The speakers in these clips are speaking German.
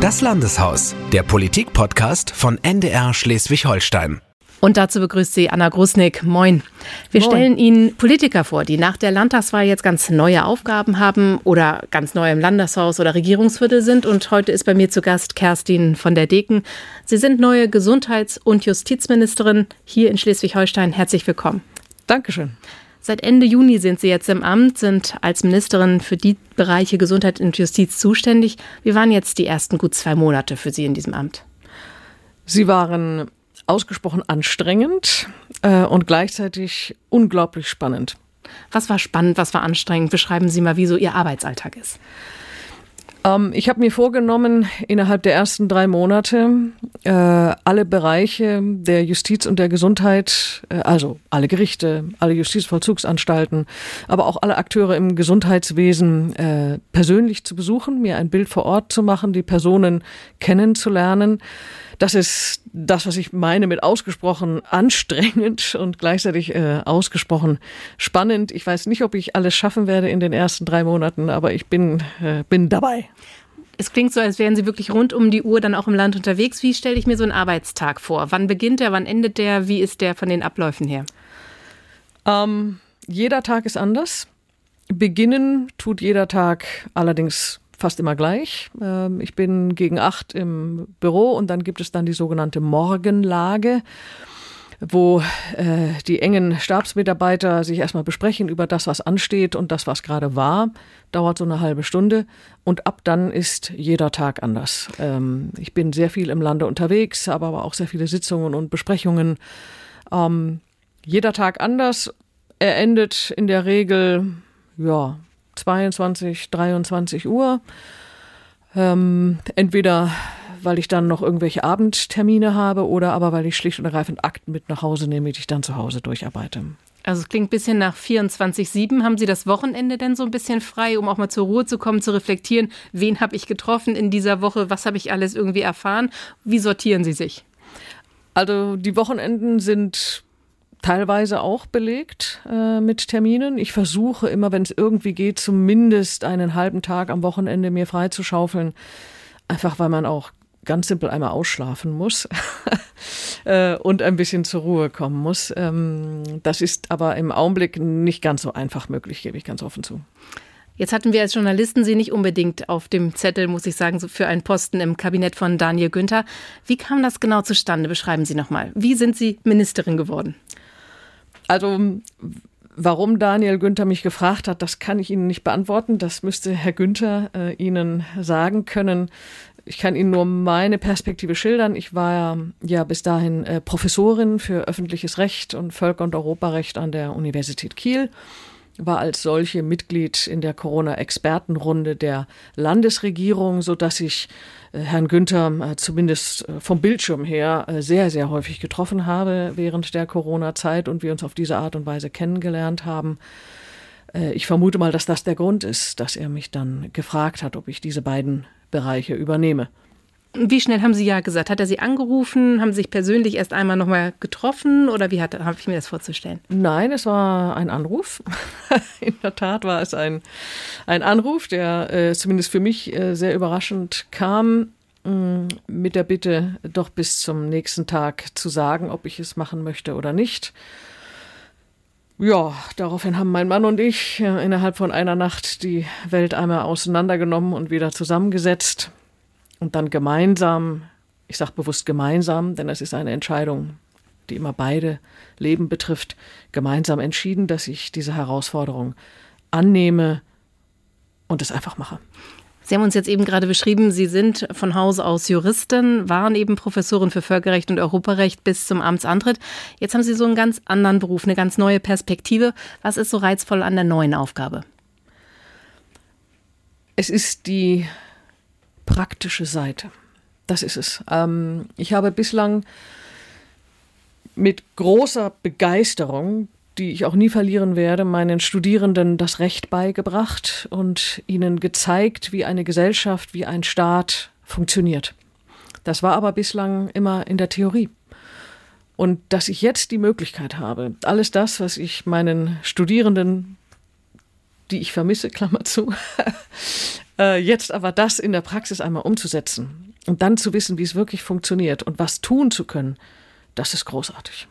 Das Landeshaus, der Politik-Podcast von NDR Schleswig-Holstein. Und dazu begrüßt sie Anna Grusnick. Moin. Wir Moin. stellen Ihnen Politiker vor, die nach der Landtagswahl jetzt ganz neue Aufgaben haben oder ganz neu im Landeshaus oder Regierungsviertel sind. Und heute ist bei mir zu Gast Kerstin von der Deken. Sie sind neue Gesundheits- und Justizministerin hier in Schleswig-Holstein. Herzlich willkommen. Dankeschön. Seit Ende Juni sind Sie jetzt im Amt, sind als Ministerin für die Bereiche Gesundheit und Justiz zuständig. Wie waren jetzt die ersten gut zwei Monate für Sie in diesem Amt? Sie waren ausgesprochen anstrengend äh, und gleichzeitig unglaublich spannend. Was war spannend, was war anstrengend? Beschreiben Sie mal, wie so Ihr Arbeitsalltag ist. Ähm, ich habe mir vorgenommen, innerhalb der ersten drei Monate äh, alle Bereiche der Justiz und der Gesundheit, äh, also alle Gerichte, alle Justizvollzugsanstalten, aber auch alle Akteure im Gesundheitswesen äh, persönlich zu besuchen, mir ein Bild vor Ort zu machen, die Personen kennenzulernen. Das ist das, was ich meine mit ausgesprochen anstrengend und gleichzeitig äh, ausgesprochen spannend. Ich weiß nicht, ob ich alles schaffen werde in den ersten drei Monaten, aber ich bin, äh, bin dabei. Es klingt so, als wären Sie wirklich rund um die Uhr dann auch im Land unterwegs. Wie stelle ich mir so einen Arbeitstag vor? Wann beginnt der? Wann endet der? Wie ist der von den Abläufen her? Ähm, jeder Tag ist anders. Beginnen tut jeder Tag allerdings fast immer gleich. Ähm, ich bin gegen acht im Büro und dann gibt es dann die sogenannte Morgenlage wo äh, die engen Stabsmitarbeiter sich erstmal besprechen über das, was ansteht und das, was gerade war. Dauert so eine halbe Stunde und ab dann ist jeder Tag anders. Ähm, ich bin sehr viel im Lande unterwegs, habe aber auch sehr viele Sitzungen und Besprechungen. Ähm, jeder Tag anders. Er endet in der Regel, ja, 22, 23 Uhr. Ähm, entweder weil ich dann noch irgendwelche Abendtermine habe oder aber weil ich schlicht und ergreifend Akten mit nach Hause nehme, die ich dann zu Hause durcharbeite. Also es klingt ein bisschen nach 24-7. Haben Sie das Wochenende denn so ein bisschen frei, um auch mal zur Ruhe zu kommen, zu reflektieren, wen habe ich getroffen in dieser Woche, was habe ich alles irgendwie erfahren? Wie sortieren Sie sich? Also die Wochenenden sind teilweise auch belegt äh, mit Terminen. Ich versuche immer, wenn es irgendwie geht, zumindest einen halben Tag am Wochenende mir freizuschaufeln. Einfach weil man auch ganz simpel einmal ausschlafen muss äh, und ein bisschen zur Ruhe kommen muss. Ähm, das ist aber im Augenblick nicht ganz so einfach möglich, gebe ich ganz offen zu. Jetzt hatten wir als Journalisten Sie nicht unbedingt auf dem Zettel, muss ich sagen, für einen Posten im Kabinett von Daniel Günther. Wie kam das genau zustande? Beschreiben Sie nochmal. Wie sind Sie Ministerin geworden? Also, warum Daniel Günther mich gefragt hat, das kann ich Ihnen nicht beantworten. Das müsste Herr Günther äh, Ihnen sagen können. Ich kann Ihnen nur meine Perspektive schildern. Ich war ja bis dahin äh, Professorin für öffentliches Recht und Völker- und Europarecht an der Universität Kiel, war als solche Mitglied in der Corona-Expertenrunde der Landesregierung, so dass ich äh, Herrn Günther äh, zumindest äh, vom Bildschirm her äh, sehr, sehr häufig getroffen habe während der Corona-Zeit und wir uns auf diese Art und Weise kennengelernt haben. Äh, Ich vermute mal, dass das der Grund ist, dass er mich dann gefragt hat, ob ich diese beiden Bereiche übernehme. Wie schnell haben Sie ja gesagt? Hat er Sie angerufen? Haben Sie sich persönlich erst einmal nochmal getroffen? Oder wie habe ich mir das vorzustellen? Nein, es war ein Anruf. In der Tat war es ein, ein Anruf, der äh, zumindest für mich äh, sehr überraschend kam, mh, mit der Bitte, doch bis zum nächsten Tag zu sagen, ob ich es machen möchte oder nicht. Ja, daraufhin haben mein Mann und ich äh, innerhalb von einer Nacht die Welt einmal auseinandergenommen und wieder zusammengesetzt und dann gemeinsam, ich sage bewusst gemeinsam, denn es ist eine Entscheidung, die immer beide Leben betrifft, gemeinsam entschieden, dass ich diese Herausforderung annehme und es einfach mache. Sie haben uns jetzt eben gerade beschrieben, Sie sind von Hause aus Juristin, waren eben Professorin für Völkerrecht und Europarecht bis zum Amtsantritt. Jetzt haben Sie so einen ganz anderen Beruf, eine ganz neue Perspektive. Was ist so reizvoll an der neuen Aufgabe? Es ist die praktische Seite. Das ist es. Ähm, ich habe bislang mit großer Begeisterung die ich auch nie verlieren werde, meinen Studierenden das Recht beigebracht und ihnen gezeigt, wie eine Gesellschaft, wie ein Staat funktioniert. Das war aber bislang immer in der Theorie. Und dass ich jetzt die Möglichkeit habe, alles das, was ich meinen Studierenden, die ich vermisse, Klammer zu, jetzt aber das in der Praxis einmal umzusetzen Und dann zu wissen, wie es wirklich funktioniert und was tun zu können, das ist großartig.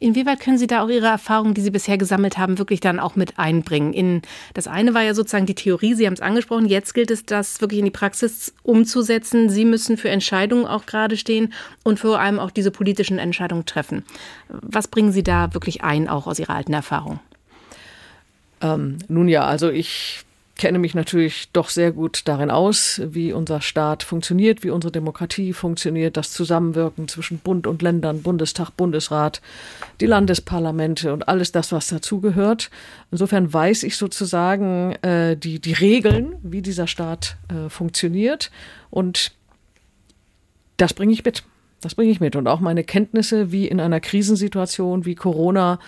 Inwieweit können Sie da auch Ihre Erfahrungen, die Sie bisher gesammelt haben, wirklich dann auch mit einbringen? In, das eine war ja sozusagen die Theorie, Sie haben es angesprochen, jetzt gilt es, das wirklich in die Praxis umzusetzen. Sie müssen für Entscheidungen auch gerade stehen und vor allem auch diese politischen Entscheidungen treffen. Was bringen Sie da wirklich ein, auch aus Ihrer alten Erfahrung? Ähm, nun ja, also ich kenne mich natürlich doch sehr gut darin aus, wie unser Staat funktioniert, wie unsere Demokratie funktioniert, das Zusammenwirken zwischen Bund und Ländern, Bundestag, Bundesrat, die Landesparlamente und alles das, was dazugehört. Insofern weiß ich sozusagen äh, die, die Regeln, wie dieser Staat äh, funktioniert und das bringe ich mit. Das bringe ich mit. Und auch meine Kenntnisse, wie in einer Krisensituation wie Corona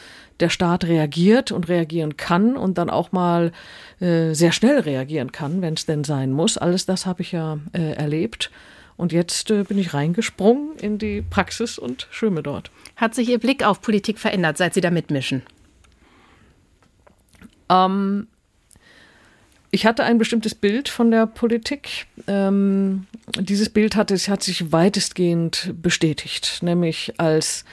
der Staat reagiert und reagieren kann und dann auch mal äh, sehr schnell reagieren kann, wenn es denn sein muss. Alles das habe ich ja äh, erlebt. Und jetzt äh, bin ich reingesprungen in die Praxis und schwimme dort. Hat sich Ihr Blick auf Politik verändert, seit Sie da mitmischen? Ähm, ich hatte ein bestimmtes Bild von der Politik. Ähm, dieses Bild hat, es, hat sich weitestgehend bestätigt, nämlich als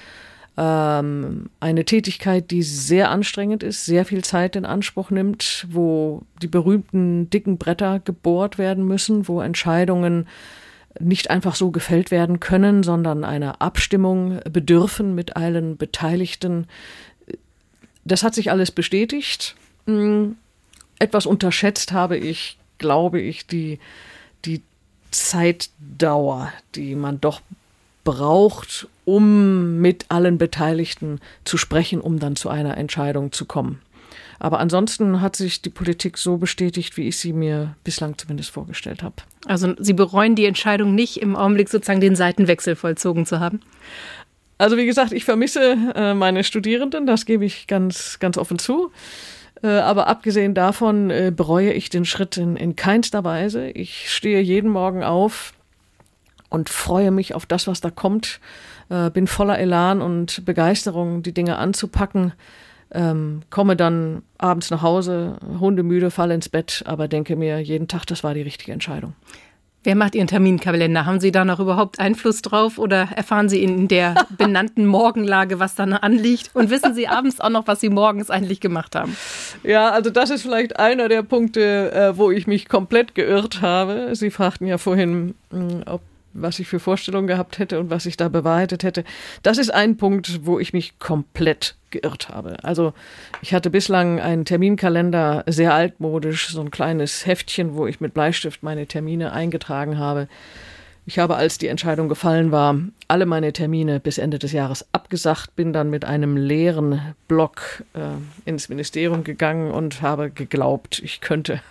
ähm, eine Tätigkeit, die sehr anstrengend ist, sehr viel Zeit in Anspruch nimmt, wo die berühmten dicken Bretter gebohrt werden müssen, wo Entscheidungen nicht einfach so gefällt werden können, sondern einer Abstimmung bedürfen mit allen Beteiligten. Das hat sich alles bestätigt. Hm, etwas unterschätzt habe ich, glaube ich, die, die Zeitdauer, die man doch braucht, um mit allen Beteiligten zu sprechen, um dann zu einer Entscheidung zu kommen. Aber ansonsten hat sich die Politik so bestätigt, wie ich sie mir bislang zumindest vorgestellt habe. Also Sie bereuen die Entscheidung nicht, im Augenblick sozusagen den Seitenwechsel vollzogen zu haben? Also wie gesagt, ich vermisse äh, meine Studierenden, das gebe ich ganz, ganz offen zu. Äh, aber abgesehen davon äh, bereue ich den Schritt in, in keinster Weise. Ich stehe jeden Morgen auf, und freue mich auf das, was da kommt. Äh, bin voller Elan und Begeisterung, die Dinge anzupacken. Ähm, komme dann abends nach Hause, hundemüde, falle ins Bett, aber denke mir jeden Tag, das war die richtige Entscheidung. Wer macht Ihren Terminkalender? Haben Sie da noch überhaupt Einfluss drauf oder erfahren Sie in der benannten Morgenlage, was da anliegt? Und wissen Sie abends auch noch, was Sie morgens eigentlich gemacht haben? Ja, also das ist vielleicht einer der Punkte, äh, wo ich mich komplett geirrt habe. Sie fragten ja vorhin, hm, ob was ich für Vorstellungen gehabt hätte und was ich da bewahrheitet hätte. Das ist ein Punkt, wo ich mich komplett geirrt habe. Also ich hatte bislang einen Terminkalender sehr altmodisch, so ein kleines Heftchen, wo ich mit Bleistift meine Termine eingetragen habe. Ich habe, als die Entscheidung gefallen war, alle meine Termine bis Ende des Jahres abgesagt, bin dann mit einem leeren Block äh, ins Ministerium gegangen und habe geglaubt, ich könnte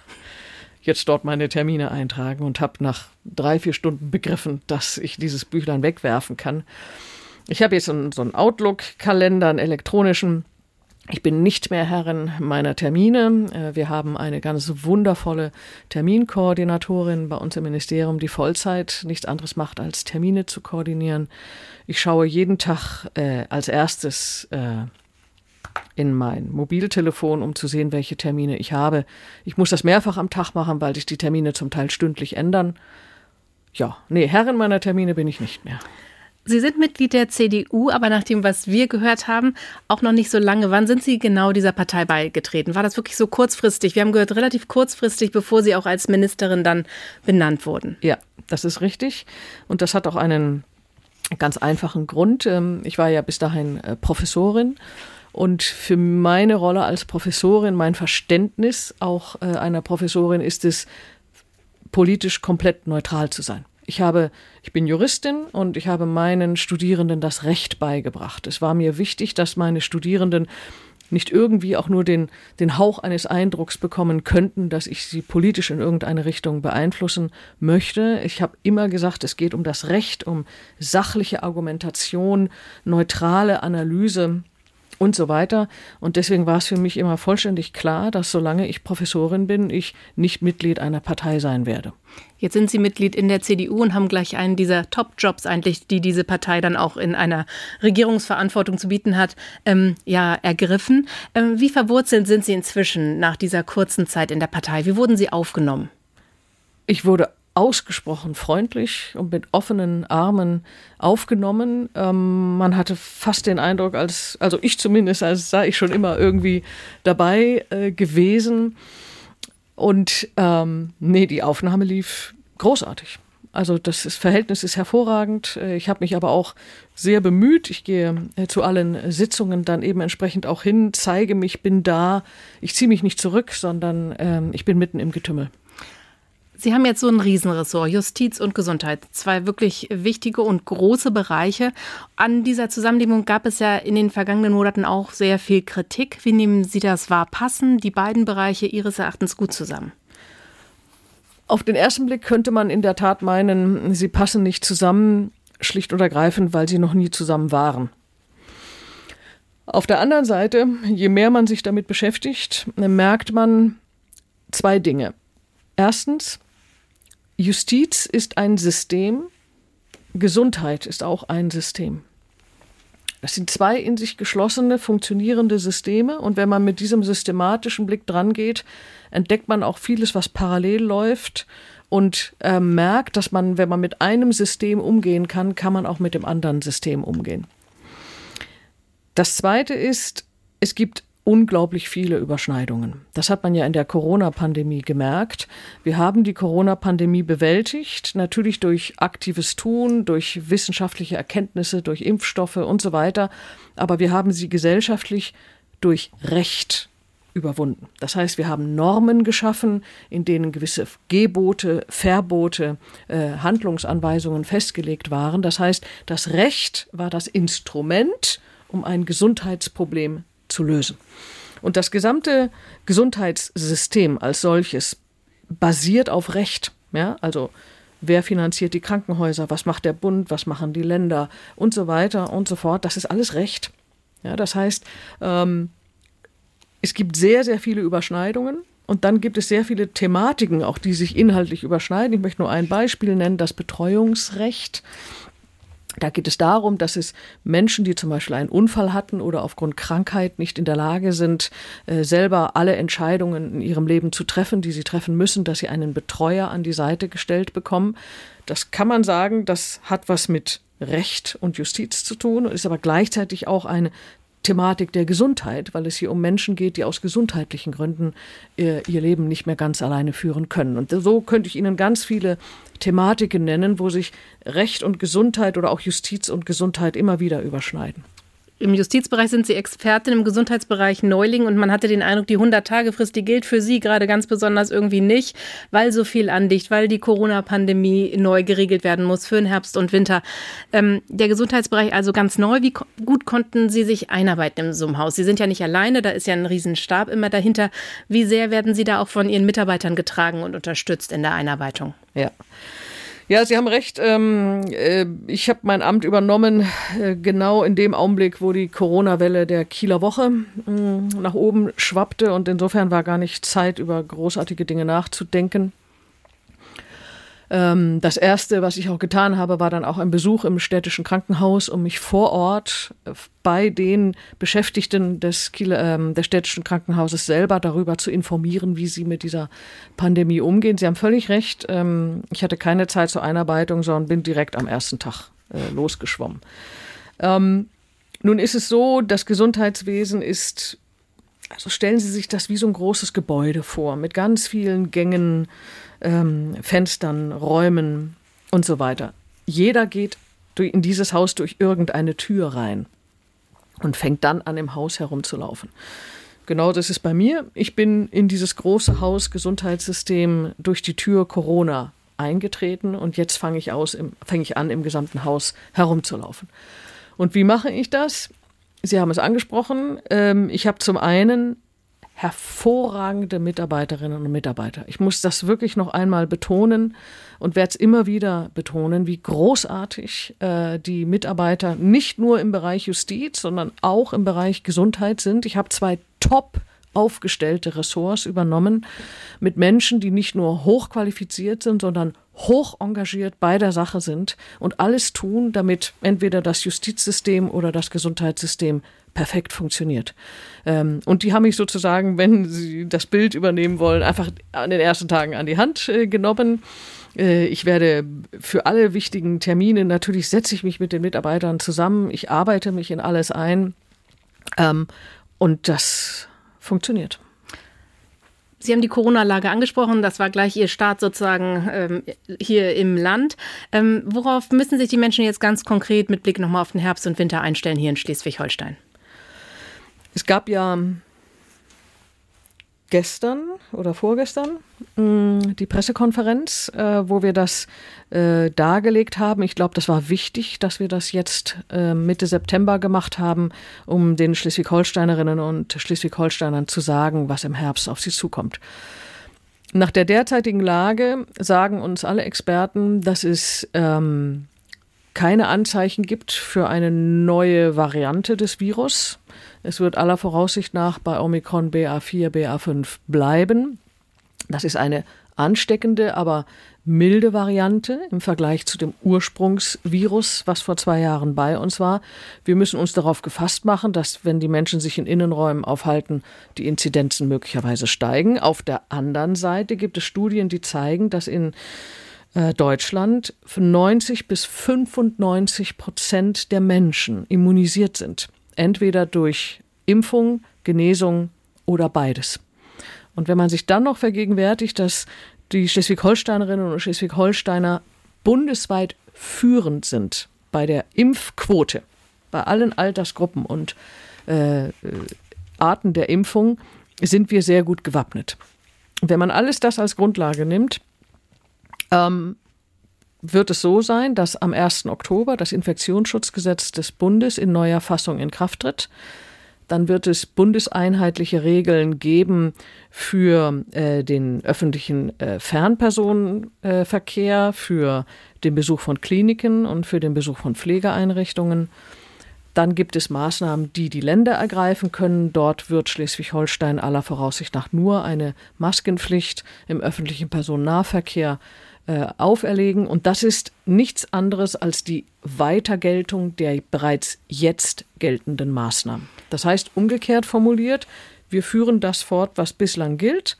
jetzt dort meine Termine eintragen und habe nach drei, vier Stunden begriffen, dass ich dieses Büchlein wegwerfen kann. Ich habe jetzt so einen Outlook-Kalender, einen elektronischen. Ich bin nicht mehr Herrin meiner Termine. Äh, wir haben eine ganz wundervolle Terminkoordinatorin bei uns im Ministerium, die Vollzeit nichts anderes macht, als Termine zu koordinieren. Ich schaue jeden Tag äh, als erstes äh, in mein Mobiltelefon, um zu sehen, welche Termine ich habe. Ich muss das mehrfach am Tag machen, weil sich die Termine zum Teil stündlich ändern. Ja, nee, Herrin meiner Termine bin ich nicht mehr. Sie sind Mitglied der CDU, aber nach dem, was wir gehört haben, auch noch nicht so lange. Wann sind Sie genau dieser Partei beigetreten? War das wirklich so kurzfristig? Wir haben gehört, relativ kurzfristig, bevor Sie auch als Ministerin dann benannt wurden. Ja, das ist richtig. Und das hat auch einen ganz einfachen Grund. Ähm, ich war ja bis dahin äh, Professorin und für meine Rolle als Professorin, mein Verständnis auch äh, einer Professorin ist es, politisch komplett neutral zu sein. Ich habe, ich bin Juristin und ich habe meinen Studierenden das Recht beigebracht. Es war mir wichtig, dass meine Studierenden nicht irgendwie auch nur den, den Hauch eines Eindrucks bekommen könnten, dass ich sie politisch in irgendeine Richtung beeinflussen möchte. Ich habe immer gesagt, es geht um das Recht, um sachliche Argumentation, neutrale Analyse und so weiter. Und deswegen war es für mich immer vollständig klar, dass solange ich Professorin bin, ich nicht Mitglied einer Partei sein werde. Jetzt sind Sie Mitglied in der CDU und haben gleich einen dieser Top-Jobs eigentlich, die diese Partei dann auch in einer Regierungsverantwortung zu bieten hat, ähm, ja, ergriffen. Ähm, wie verwurzelt sind Sie inzwischen nach dieser kurzen Zeit in der Partei? Wie wurden Sie aufgenommen? Ich wurde ausgesprochen freundlich und mit offenen Armen aufgenommen. Ähm, man hatte fast den Eindruck, als, also ich zumindest, als sei ich schon immer irgendwie dabei äh, gewesen. Und ähm, nee, die Aufnahme lief großartig. Also das ist, Verhältnis ist hervorragend. Äh, ich habe mich aber auch sehr bemüht. Ich gehe äh, zu allen Sitzungen dann eben entsprechend auch hin, zeige mich, bin da. Ich ziehe mich nicht zurück, sondern ähm, ich bin mitten im Getümmel. Sie haben jetzt so ein Riesenressort, Justiz und Gesundheit, zwei wirklich wichtige und große Bereiche. An dieser Zusammenlegung gab es ja in den vergangenen Monaten auch sehr viel Kritik. Wie nehmen Sie das wahr? Passen die beiden Bereiche Ihres Erachtens gut zusammen? Auf den ersten Blick könnte man in der Tat meinen, sie passen nicht zusammen, schlicht und ergreifend, weil sie noch nie zusammen waren. Auf der anderen Seite, je mehr man sich damit beschäftigt, merkt man zwei Dinge. Erstens, Justiz ist ein System, Gesundheit ist auch ein System. Das sind zwei in sich geschlossene, funktionierende Systeme und wenn man mit diesem systematischen Blick dran geht, entdeckt man auch vieles, was parallel läuft und äh, merkt, dass man, wenn man mit einem System umgehen kann, kann man auch mit dem anderen System umgehen. Das zweite ist, es gibt unglaublich viele Überschneidungen. Das hat man ja in der Corona-Pandemie gemerkt. Wir haben die Corona-Pandemie bewältigt, natürlich durch aktives Tun, durch wissenschaftliche Erkenntnisse, durch Impfstoffe und so weiter. Aber wir haben sie gesellschaftlich durch Recht überwunden. Das heißt, wir haben Normen geschaffen, in denen gewisse Gebote, Verbote, äh, Handlungsanweisungen festgelegt waren. Das heißt, das Recht war das Instrument, um ein Gesundheitsproblem zu lösen. Und das gesamte Gesundheitssystem als solches basiert auf Recht. Ja, also wer finanziert die Krankenhäuser, was macht der Bund, was machen die Länder und so weiter und so fort. Das ist alles Recht. Ja, das heißt, ähm, es gibt sehr, sehr viele Überschneidungen. Und dann gibt es sehr viele Thematiken, auch die sich inhaltlich überschneiden. Ich möchte nur ein Beispiel nennen, das Betreuungsrecht. Da geht es darum, dass es Menschen, die zum Beispiel einen Unfall hatten oder aufgrund Krankheit nicht in der Lage sind, äh, selber alle Entscheidungen in ihrem Leben zu treffen, die sie treffen müssen, dass sie einen Betreuer an die Seite gestellt bekommen. Das kann man sagen, das hat was mit Recht und Justiz zu tun, ist aber gleichzeitig auch eine Thematik der Gesundheit, weil es hier um Menschen geht, die aus gesundheitlichen Gründen ihr, ihr Leben nicht mehr ganz alleine führen können. Und so könnte ich Ihnen ganz viele Thematiken nennen, wo sich Recht und Gesundheit oder auch Justiz und Gesundheit immer wieder überschneiden. Im Justizbereich sind Sie Expertin, im Gesundheitsbereich Neuling und man hatte den Eindruck, die 100-Tage-Frist, die gilt für Sie gerade ganz besonders irgendwie nicht, weil so viel andicht, weil die Corona-Pandemie neu geregelt werden muss für den Herbst und Winter. Ähm, der Gesundheitsbereich also ganz neu. Wie ko gut konnten Sie sich einarbeiten in so einem Haus? Sie sind ja nicht alleine, da ist ja ein Riesenstab immer dahinter. Wie sehr werden Sie da auch von Ihren Mitarbeitern getragen und unterstützt in der Einarbeitung? Ja. Ja, Sie haben recht. Ähm, äh, ich habe mein Amt übernommen äh, genau in dem Augenblick, wo die Corona-Welle der Kieler Woche äh, nach oben schwappte und insofern war gar nicht Zeit, über großartige Dinge nachzudenken. Ähm, das erste, was ich auch getan habe, war dann auch ein Besuch im städtischen Krankenhaus, um mich vor Ort äh, bei den Beschäftigten des, Kiel, ähm, des städtischen Krankenhauses selber darüber zu informieren, wie sie mit dieser Pandemie umgehen. Sie haben völlig recht. Ähm, ich hatte keine Zeit zur Einarbeitung, sondern bin direkt am ersten Tag äh, losgeschwommen. Ähm, nun ist es so, das Gesundheitswesen ist also stellen Sie sich das wie so ein großes Gebäude vor, mit ganz vielen Gängen, ähm, Fenstern, Räumen und so weiter. Jeder geht in dieses Haus durch irgendeine Tür rein und fängt dann an, im Haus herumzulaufen. Genau das ist bei mir. Ich bin in dieses große Haus Gesundheitssystem durch die Tür Corona eingetreten und jetzt fange ich, aus, fange ich an, im gesamten Haus herumzulaufen. Und wie mache ich das? Sie haben es angesprochen. Ähm, ich habe zum einen hervorragende Mitarbeiterinnen und Mitarbeiter. Ich muss das wirklich noch einmal betonen und werde es immer wieder betonen, wie großartig äh, die Mitarbeiter nicht nur im Bereich Justiz, sondern auch im Bereich Gesundheit sind. Ich habe zwei top aufgestellte Ressorts übernommen mit Menschen, die nicht nur hochqualifiziert sind, sondern hoch engagiert bei der Sache sind und alles tun, damit entweder das Justizsystem oder das Gesundheitssystem perfekt funktioniert. Ähm, und die haben mich sozusagen, wenn sie das Bild übernehmen wollen, einfach an den ersten Tagen an die Hand äh, genommen. Äh, ich werde für alle wichtigen Termine, natürlich setze ich mich mit den Mitarbeitern zusammen, ich arbeite mich in alles ein ähm, und das funktioniert. Sie haben die Corona-Lage angesprochen. Das war gleich Ihr Start sozusagen ähm, hier im Land. Ähm, worauf müssen sich die Menschen jetzt ganz konkret mit Blick nochmal auf den Herbst und Winter einstellen hier in Schleswig-Holstein? Es gab ja gestern oder vorgestern mm, die Pressekonferenz, äh, wo wir das äh, dargelegt haben. Ich glaube, das war wichtig, dass wir das jetzt äh, Mitte September gemacht haben, um den Schleswig-Holsteinerinnen und Schleswig-Holsteinern zu sagen, was im Herbst auf sie zukommt. Nach der derzeitigen Lage sagen uns alle Experten, dass es ähm, keine Anzeichen gibt für eine neue Variante des Virus. Es wird aller Voraussicht nach bei Omikron BA4, BA5 bleiben. Das ist eine ansteckende, aber milde Variante im Vergleich zu dem Ursprungsvirus, was vor zwei Jahren bei uns war. Wir müssen uns darauf gefasst machen, dass wenn die Menschen sich in Innenräumen aufhalten, die Inzidenzen möglicherweise steigen. Auf der anderen Seite gibt es Studien, die zeigen, dass in äh, Deutschland 90 bis 95 Prozent der Menschen immunisiert sind. Entweder durch Impfung, Genesung oder beides. Und wenn man sich dann noch vergegenwärtigt, dass die Schleswig-Holsteinerinnen und Schleswig-Holsteiner bundesweit führend sind bei der Impfquote, bei allen Altersgruppen und äh, Arten der Impfung, sind wir sehr gut gewappnet. Wenn man alles das als Grundlage nimmt, ähm, wird es so sein, dass am 1. Oktober das Infektionsschutzgesetz des Bundes in neuer Fassung in Kraft tritt. Dann wird es bundeseinheitliche Regeln geben für äh, den öffentlichen äh, Fernpersonenverkehr, äh, für den Besuch von Kliniken und für den Besuch von Pflegeeinrichtungen. Dann gibt es Maßnahmen, die die Länder ergreifen können. Dort wird Schleswig-Holstein aller Voraussicht nach nur eine Maskenpflicht im öffentlichen Personennahverkehr äh, auferlegen. Und das ist nichts anderes als die Weitergeltung der bereits jetzt geltenden Maßnahmen. Das heißt, umgekehrt formuliert, wir führen das fort, was bislang gilt.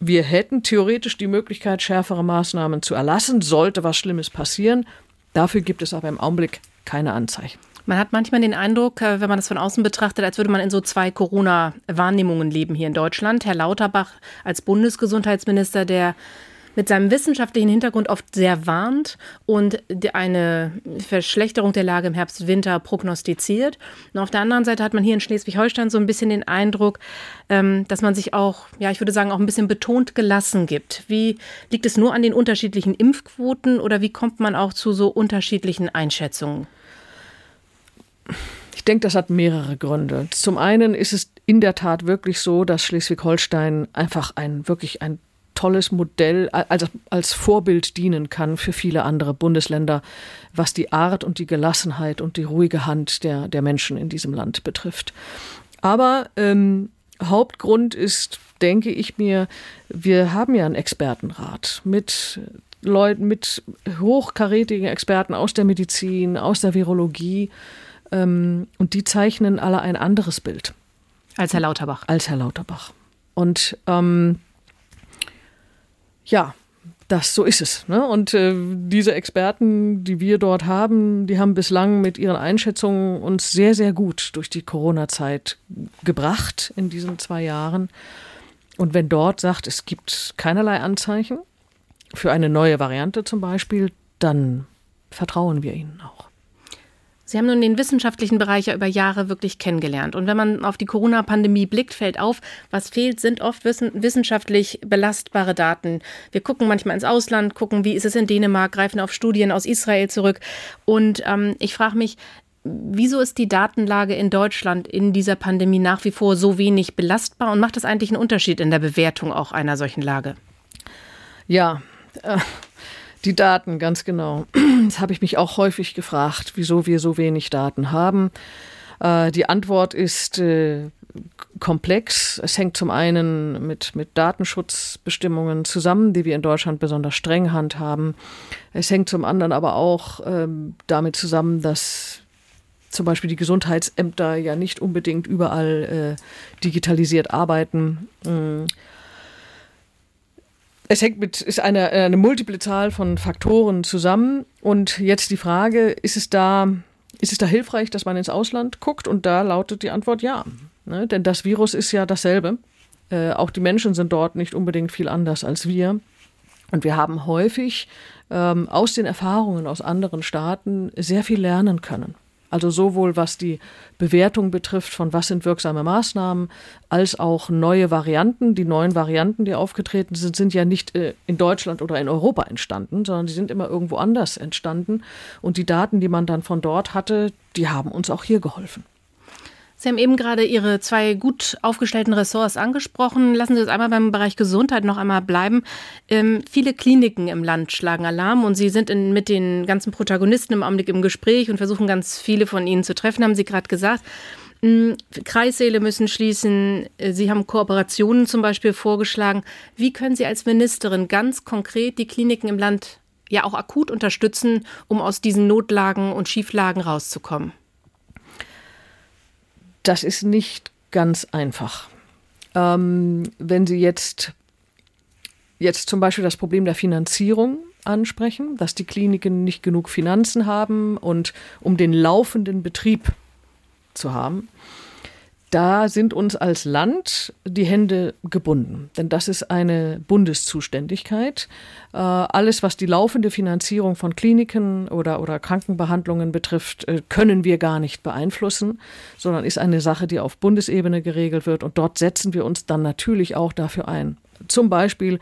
Wir hätten theoretisch die Möglichkeit, schärfere Maßnahmen zu erlassen, sollte was Schlimmes passieren. Dafür gibt es aber im Augenblick keine Anzeichen. Man hat manchmal den Eindruck, äh, wenn man das von außen betrachtet, als würde man in so zwei Corona-Wahrnehmungen leben hier in Deutschland. Herr Lauterbach als Bundesgesundheitsminister, der mit seinem wissenschaftlichen Hintergrund oft sehr warnt und eine Verschlechterung der Lage im Herbst-Winter prognostiziert. Und auf der anderen Seite hat man hier in Schleswig-Holstein so ein bisschen den Eindruck, ähm, dass man sich auch, ja, ich würde sagen, auch ein bisschen betont gelassen gibt. Wie liegt es nur an den unterschiedlichen Impfquoten oder wie kommt man auch zu so unterschiedlichen Einschätzungen? Ich denke, das hat mehrere Gründe. Zum einen ist es in der Tat wirklich so, dass Schleswig-Holstein einfach ein wirklich ein tolles Modell als, als Vorbild dienen kann für viele andere Bundesländer, was die Art und die Gelassenheit und die ruhige Hand der, der Menschen in diesem Land betrifft. Aber ähm, Hauptgrund ist, denke ich mir, wir haben ja einen Expertenrat mit Leuten, mit hochkarätigen Experten aus der Medizin, aus der Virologie. Ähm, und die zeichnen alle ein anderes Bild. Als Herr Lauterbach. Als Herr Lauterbach. Und ähm, ja, das so ist es. Ne? Und äh, diese Experten, die wir dort haben, die haben bislang mit ihren Einschätzungen uns sehr, sehr gut durch die Corona-Zeit gebracht in diesen zwei Jahren. Und wenn dort sagt, es gibt keinerlei Anzeichen für eine neue Variante zum Beispiel, dann vertrauen wir ihnen auch. Sie haben nun den wissenschaftlichen Bereich ja über Jahre wirklich kennengelernt. Und wenn man auf die Corona-Pandemie blickt, fällt auf, was fehlt, sind oft wissenschaftlich belastbare Daten. Wir gucken manchmal ins Ausland, gucken, wie ist es in Dänemark, greifen auf Studien aus Israel zurück. Und ähm, ich frage mich, Wieso ist die Datenlage in Deutschland in dieser Pandemie nach wie vor so wenig belastbar und macht das eigentlich einen Unterschied in der Bewertung auch einer solchen Lage? Ja, äh, die Daten, ganz genau. Das habe ich mich auch häufig gefragt, wieso wir so wenig Daten haben. Äh, die Antwort ist äh, komplex. Es hängt zum einen mit, mit Datenschutzbestimmungen zusammen, die wir in Deutschland besonders streng handhaben. Es hängt zum anderen aber auch ähm, damit zusammen, dass zum Beispiel die Gesundheitsämter ja nicht unbedingt überall äh, digitalisiert arbeiten. Mm. Es hängt mit, ist eine, eine multiple Zahl von Faktoren zusammen. Und jetzt die Frage, ist es da, ist es da hilfreich, dass man ins Ausland guckt? Und da lautet die Antwort ja. Ne? Denn das Virus ist ja dasselbe. Äh, auch die Menschen sind dort nicht unbedingt viel anders als wir. Und wir haben häufig ähm, aus den Erfahrungen aus anderen Staaten sehr viel lernen können. Also sowohl was die Bewertung betrifft von was sind wirksame Maßnahmen, als auch neue Varianten. Die neuen Varianten, die aufgetreten sind, sind ja nicht äh, in Deutschland oder in Europa entstanden, sondern die sind immer irgendwo anders entstanden. Und die Daten, die man dann von dort hatte, die haben uns auch hier geholfen. Sie haben eben gerade Ihre zwei gut aufgestellten Ressorts angesprochen. Lassen Sie uns einmal beim Bereich Gesundheit noch einmal bleiben. Ähm, viele Kliniken im Land schlagen Alarm und Sie sind in, mit den ganzen Protagonisten im Augenblick im Gespräch und versuchen ganz viele von ihnen zu treffen, haben Sie gerade gesagt. Ähm, Kreissäle müssen schließen. Sie haben Kooperationen zum Beispiel vorgeschlagen. Wie können Sie als Ministerin ganz konkret die Kliniken im Land ja auch akut unterstützen, um aus diesen Notlagen und Schieflagen rauszukommen? Das ist nicht ganz einfach. Ähm, wenn Sie jetzt, jetzt zum Beispiel das Problem der Finanzierung ansprechen, dass die Kliniken nicht genug Finanzen haben und um den laufenden Betrieb zu haben, da sind uns als Land die Hände gebunden, denn das ist eine Bundeszuständigkeit. Äh, alles, was die laufende Finanzierung von Kliniken oder, oder Krankenbehandlungen betrifft, äh, können wir gar nicht beeinflussen, sondern ist eine Sache, die auf Bundesebene geregelt wird. Und dort setzen wir uns dann natürlich auch dafür ein. Zum Beispiel,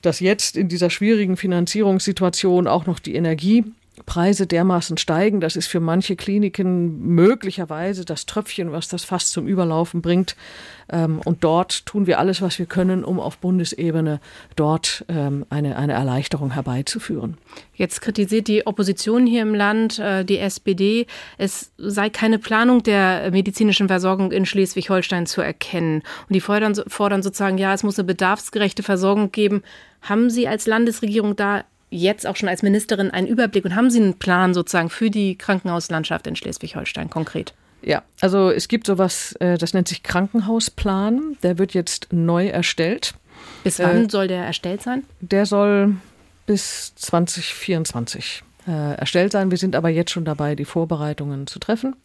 dass jetzt in dieser schwierigen Finanzierungssituation auch noch die Energie Preise dermaßen steigen. Das ist für manche Kliniken möglicherweise das Tröpfchen, was das fast zum Überlaufen bringt. Ähm, und dort tun wir alles, was wir können, um auf Bundesebene dort ähm, eine, eine Erleichterung herbeizuführen. Jetzt kritisiert die Opposition hier im Land, äh, die SPD, es sei keine Planung der medizinischen Versorgung in Schleswig-Holstein zu erkennen. Und die fordern, fordern sozusagen, ja, es muss eine bedarfsgerechte Versorgung geben. Haben Sie als Landesregierung da jetzt auch schon als Ministerin einen Überblick und haben Sie einen Plan sozusagen für die Krankenhauslandschaft in Schleswig-Holstein konkret? Ja, also es gibt sowas, äh, das nennt sich Krankenhausplan. Der wird jetzt neu erstellt. Bis wann äh, soll der erstellt sein? Der soll bis 2024 äh, erstellt sein. Wir sind aber jetzt schon dabei, die Vorbereitungen zu treffen.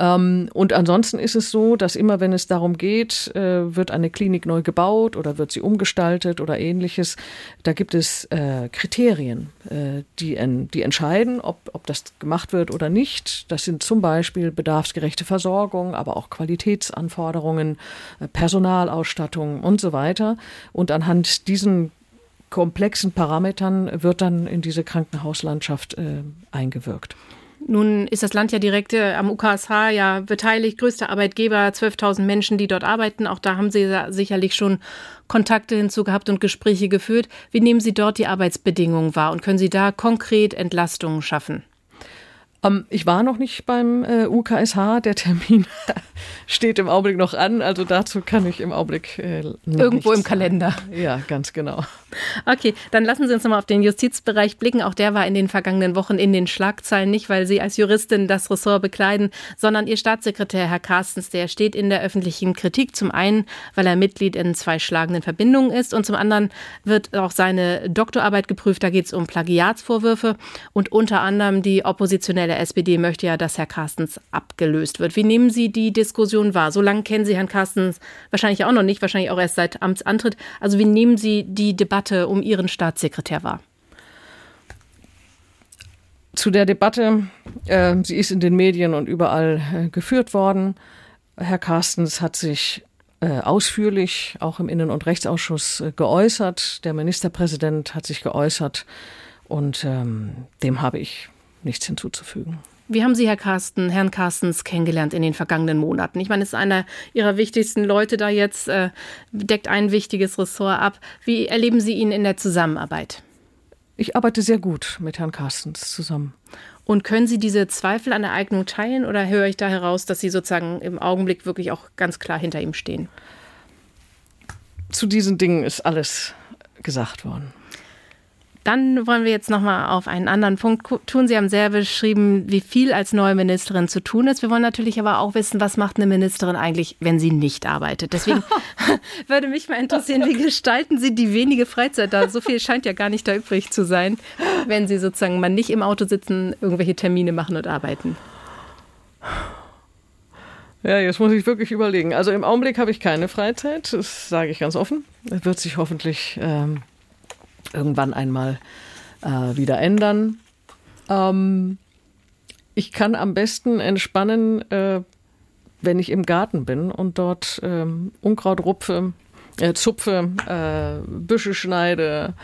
Ähm, und ansonsten ist es so, dass immer wenn es darum geht, äh, wird eine Klinik neu gebaut oder wird sie umgestaltet oder ähnliches, da gibt es äh, Kriterien, äh, die, die entscheiden, ob, ob das gemacht wird oder nicht. Das sind zum Beispiel bedarfsgerechte Versorgung, aber auch Qualitätsanforderungen, Personalausstattung und so weiter. Und anhand diesen komplexen Parametern wird dann in diese Krankenhauslandschaft äh, eingewirkt. Nun ist das Land ja direkt äh, am UKSH ja beteiligt, größter Arbeitgeber, 12.000 Menschen, die dort arbeiten. Auch da haben Sie sicherlich schon Kontakte hinzu gehabt und Gespräche geführt. Wie nehmen Sie dort die Arbeitsbedingungen wahr und können Sie da konkret Entlastungen schaffen? Ähm, ich war noch nicht beim äh, UKSH. Der Termin steht im Augenblick noch an. Also dazu kann ich im Augenblick äh, irgendwo im Kalender. Ja, ganz genau. Okay, dann lassen Sie uns nochmal auf den Justizbereich blicken. Auch der war in den vergangenen Wochen in den Schlagzeilen, nicht weil Sie als Juristin das Ressort bekleiden, sondern Ihr Staatssekretär, Herr Carstens, der steht in der öffentlichen Kritik. Zum einen, weil er Mitglied in zwei schlagenden Verbindungen ist und zum anderen wird auch seine Doktorarbeit geprüft. Da geht es um Plagiatsvorwürfe und unter anderem die oppositionelle SPD möchte ja, dass Herr Carstens abgelöst wird. Wie nehmen Sie die Diskussion wahr? So lange kennen Sie Herrn Carstens wahrscheinlich auch noch nicht, wahrscheinlich auch erst seit Amtsantritt. Also wie nehmen Sie die Debatte Debatte um Ihren Staatssekretär war? Zu der Debatte, äh, sie ist in den Medien und überall äh, geführt worden. Herr Carstens hat sich äh, ausführlich auch im Innen- und Rechtsausschuss äh, geäußert. Der Ministerpräsident hat sich geäußert und ähm, dem habe ich nichts hinzuzufügen. Wie haben Sie Herr Carsten, Herrn Carstens kennengelernt in den vergangenen Monaten? Ich meine, es ist einer Ihrer wichtigsten Leute da jetzt, äh, deckt ein wichtiges Ressort ab. Wie erleben Sie ihn in der Zusammenarbeit? Ich arbeite sehr gut mit Herrn Carstens zusammen. Und können Sie diese Zweifel an der Eignung teilen oder höre ich da heraus, dass Sie sozusagen im Augenblick wirklich auch ganz klar hinter ihm stehen? Zu diesen Dingen ist alles gesagt worden. Dann wollen wir jetzt noch mal auf einen anderen Punkt tun. Sie haben sehr beschrieben, wie viel als neue Ministerin zu tun ist. Wir wollen natürlich aber auch wissen, was macht eine Ministerin eigentlich, wenn sie nicht arbeitet. Deswegen würde mich mal interessieren, wie gestalten Sie die wenige Freizeit da? So viel scheint ja gar nicht da übrig zu sein, wenn Sie sozusagen mal nicht im Auto sitzen, irgendwelche Termine machen und arbeiten. Ja, jetzt muss ich wirklich überlegen. Also im Augenblick habe ich keine Freizeit, das sage ich ganz offen. Das wird sich hoffentlich ähm, irgendwann einmal äh, wieder ändern. Ähm, ich kann am besten entspannen, äh, wenn ich im Garten bin und dort ähm, Unkraut rupfe, äh, zupfe, äh, Büsche schneide,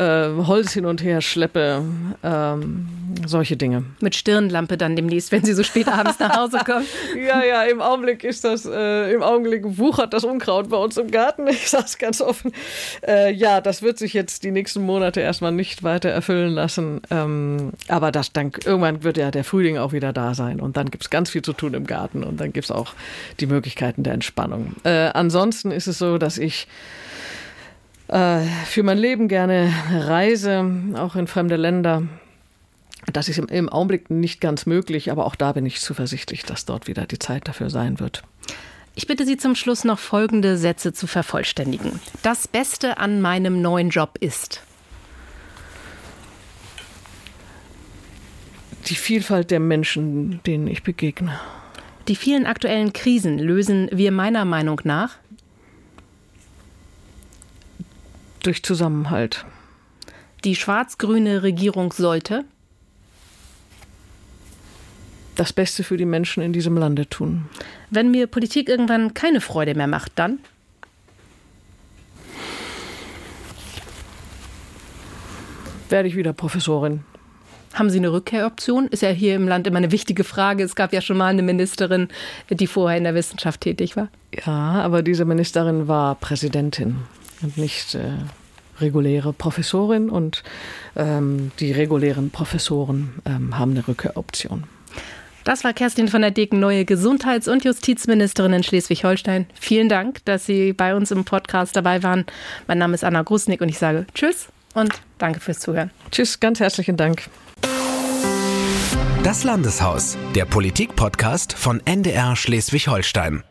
äh, Holz hin und her schleppe, ähm, solche Dinge. Mit Stirnlampe dann demnächst, wenn Sie so spät abends nach Hause kommen. ja, ja, im Augenblick ist das, äh, im Augenblick wuchert das Unkraut bei uns im Garten. Ich sage es ganz offen. Äh, ja, das wird sich jetzt die nächsten Monate erstmal nicht weiter erfüllen lassen. Ähm, aber das dann, irgendwann wird ja der Frühling auch wieder da sein und dann gibt es ganz viel zu tun im Garten und dann gibt es auch die Möglichkeiten der Entspannung. Äh, ansonsten ist es so, dass ich äh, für mein Leben gerne reise, auch in fremde Länder. Das ist im Augenblick nicht ganz möglich, aber auch da bin ich zuversichtlich, dass dort wieder die Zeit dafür sein wird. Ich bitte Sie zum Schluss noch folgende Sätze zu vervollständigen. Das Beste an meinem neuen Job ist. Die Vielfalt der Menschen, denen ich begegne. Die vielen aktuellen Krisen lösen wir meiner Meinung nach durch Zusammenhalt. Die schwarz-grüne Regierung sollte das Beste für die Menschen in diesem Lande tun. Wenn mir Politik irgendwann keine Freude mehr macht, dann? Werde ich wieder Professorin. Haben Sie eine Rückkehroption? Ist ja hier im Land immer eine wichtige Frage. Es gab ja schon mal eine Ministerin, die vorher in der Wissenschaft tätig war. Ja, aber diese Ministerin war Präsidentin nicht äh, reguläre Professorin. Und ähm, die regulären Professoren ähm, haben eine Rückkehroption. Das war Kerstin von der Deken, neue Gesundheits- und Justizministerin in Schleswig-Holstein. Vielen Dank, dass Sie bei uns im Podcast dabei waren. Mein Name ist Anna Grusnick und ich sage Tschüss und danke fürs Zuhören. Tschüss, ganz herzlichen Dank. Das Landeshaus, der Politik-Podcast von NDR Schleswig-Holstein.